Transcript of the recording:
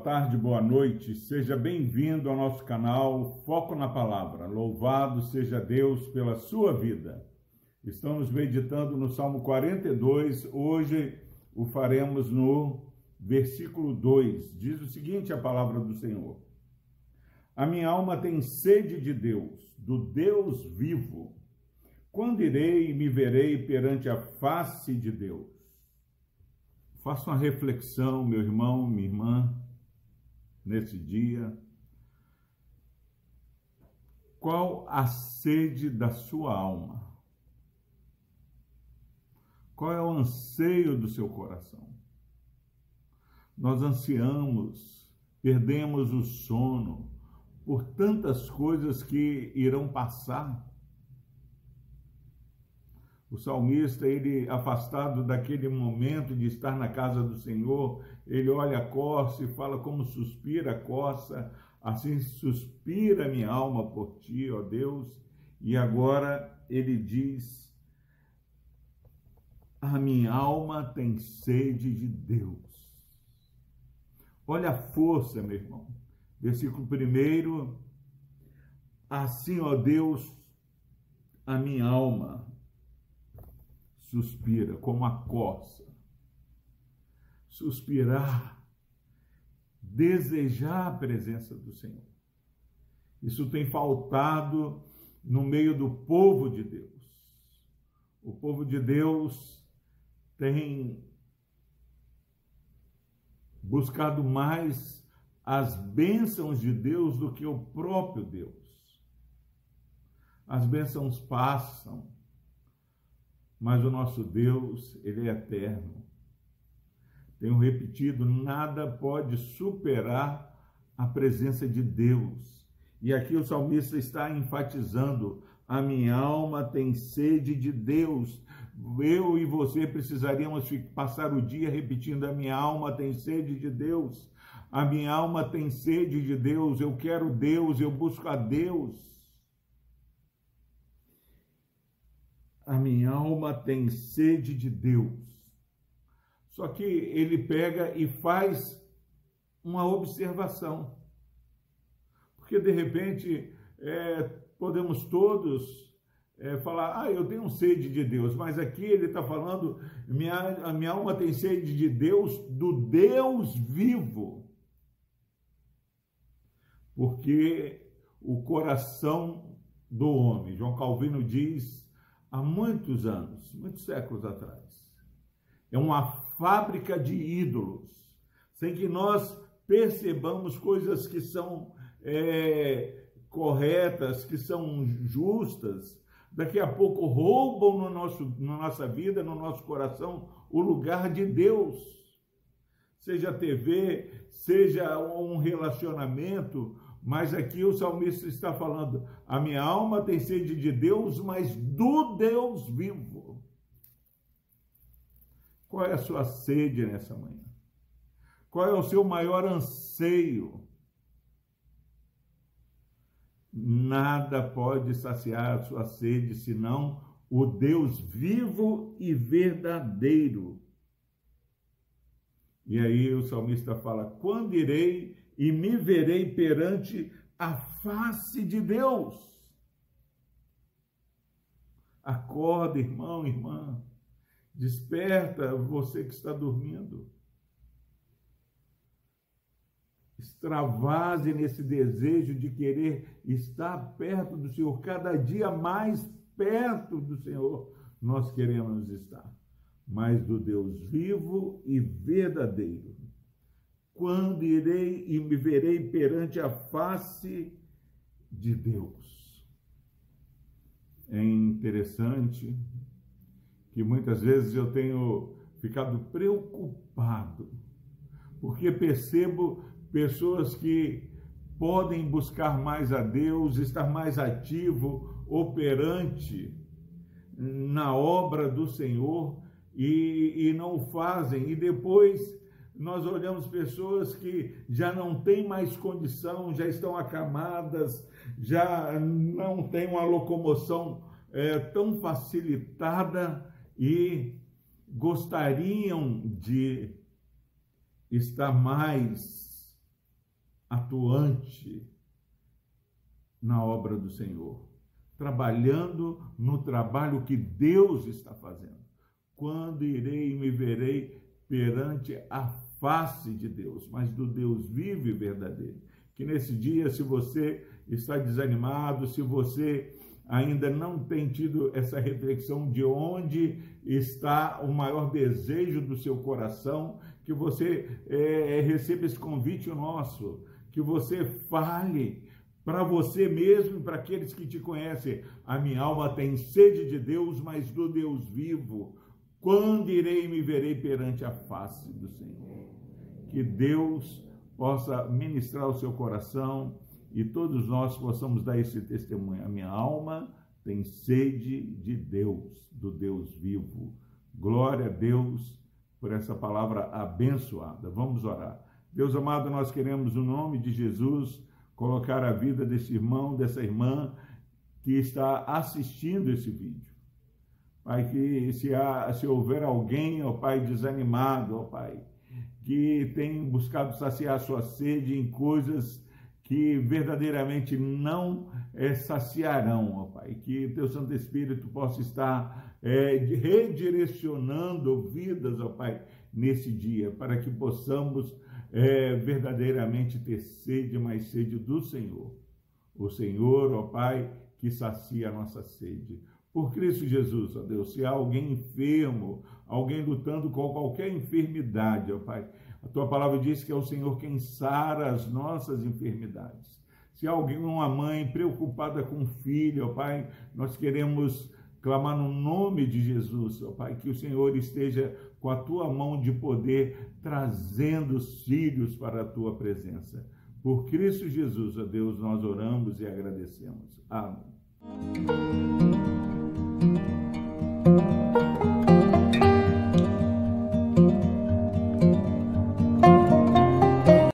boa tarde, boa noite. Seja bem-vindo ao nosso canal Foco na Palavra. Louvado seja Deus pela sua vida. Estamos meditando no Salmo 42. Hoje o faremos no versículo 2. Diz o seguinte: a palavra do Senhor. A minha alma tem sede de Deus, do Deus vivo. Quando irei e me verei perante a face de Deus? Faça uma reflexão, meu irmão, minha irmã, nesse dia. Qual a sede da sua alma? Qual é o anseio do seu coração? Nós ansiamos, perdemos o sono por tantas coisas que irão passar o salmista, ele afastado daquele momento de estar na casa do Senhor, ele olha a coça e fala como suspira a coça, assim suspira minha alma por ti, ó Deus. E agora ele diz: A minha alma tem sede de Deus. Olha a força, meu irmão. Versículo 1. Assim, ó Deus, a minha alma suspira, como a coça. Suspirar, desejar a presença do Senhor. Isso tem faltado no meio do povo de Deus. O povo de Deus tem buscado mais as bênçãos de Deus do que o próprio Deus. As bênçãos passam, mas o nosso Deus, ele é eterno. Tenho repetido, nada pode superar a presença de Deus. E aqui o salmista está enfatizando: a minha alma tem sede de Deus. Eu e você precisaríamos passar o dia repetindo: a minha alma tem sede de Deus. A minha alma tem sede de Deus. Eu quero Deus, eu busco a Deus. A minha alma tem sede de Deus. Só que ele pega e faz uma observação. Porque de repente é, podemos todos é, falar, ah, eu tenho sede de Deus, mas aqui ele está falando, minha, a minha alma tem sede de Deus, do Deus vivo. Porque o coração do homem, João Calvino diz, há muitos anos, muitos séculos atrás. É uma fábrica de ídolos, sem que nós percebamos coisas que são é, corretas, que são justas. Daqui a pouco roubam no nosso, na nossa vida, no nosso coração, o lugar de Deus. Seja TV, seja um relacionamento, mas aqui o salmista está falando: a minha alma tem sede de Deus, mas do Deus vivo. Qual é a sua sede nessa manhã? Qual é o seu maior anseio? Nada pode saciar a sua sede senão o Deus vivo e verdadeiro. E aí o salmista fala: quando irei e me verei perante a face de Deus. Acorda, irmão, irmã. Desperta você que está dormindo. Extravase nesse desejo de querer estar perto do Senhor, cada dia mais perto do Senhor nós queremos estar, mas do Deus vivo e verdadeiro quando irei e me verei perante a face de Deus. É interessante que muitas vezes eu tenho ficado preocupado, porque percebo pessoas que podem buscar mais a Deus, estar mais ativo, operante na obra do Senhor e, e não fazem, e depois nós olhamos pessoas que já não têm mais condição, já estão acamadas, já não têm uma locomoção é, tão facilitada e gostariam de estar mais atuante na obra do Senhor, trabalhando no trabalho que Deus está fazendo. Quando irei e me verei perante a face de Deus, mas do Deus vivo e verdadeiro. Que nesse dia, se você está desanimado, se você ainda não tem tido essa reflexão de onde está o maior desejo do seu coração, que você é, receba esse convite nosso, que você fale para você mesmo e para aqueles que te conhecem. A minha alma tem sede de Deus, mas do Deus vivo. Quando irei e me verei perante a face do Senhor? Que Deus possa ministrar o seu coração e todos nós possamos dar esse testemunho. A minha alma tem sede de Deus, do Deus vivo. Glória a Deus por essa palavra abençoada. Vamos orar. Deus amado, nós queremos, no nome de Jesus, colocar a vida desse irmão, dessa irmã que está assistindo esse vídeo. Pai, que se, há, se houver alguém, ó Pai, desanimado, ó Pai, que tem buscado saciar sua sede em coisas que verdadeiramente não é, saciarão, ó Pai. Que Teu Santo Espírito possa estar é, redirecionando vidas, ó Pai, nesse dia, para que possamos é, verdadeiramente ter sede, mais sede do Senhor. O Senhor, ó Pai, que sacia a nossa sede. Por Cristo Jesus, ó Deus, se há alguém enfermo, alguém lutando com qualquer enfermidade, ó Pai, a tua palavra diz que é o Senhor quem sara as nossas enfermidades. Se há alguém, uma mãe preocupada com o filho, ó Pai, nós queremos clamar no nome de Jesus, ó Pai, que o Senhor esteja com a tua mão de poder trazendo os filhos para a tua presença. Por Cristo Jesus, ó Deus, nós oramos e agradecemos. Amém.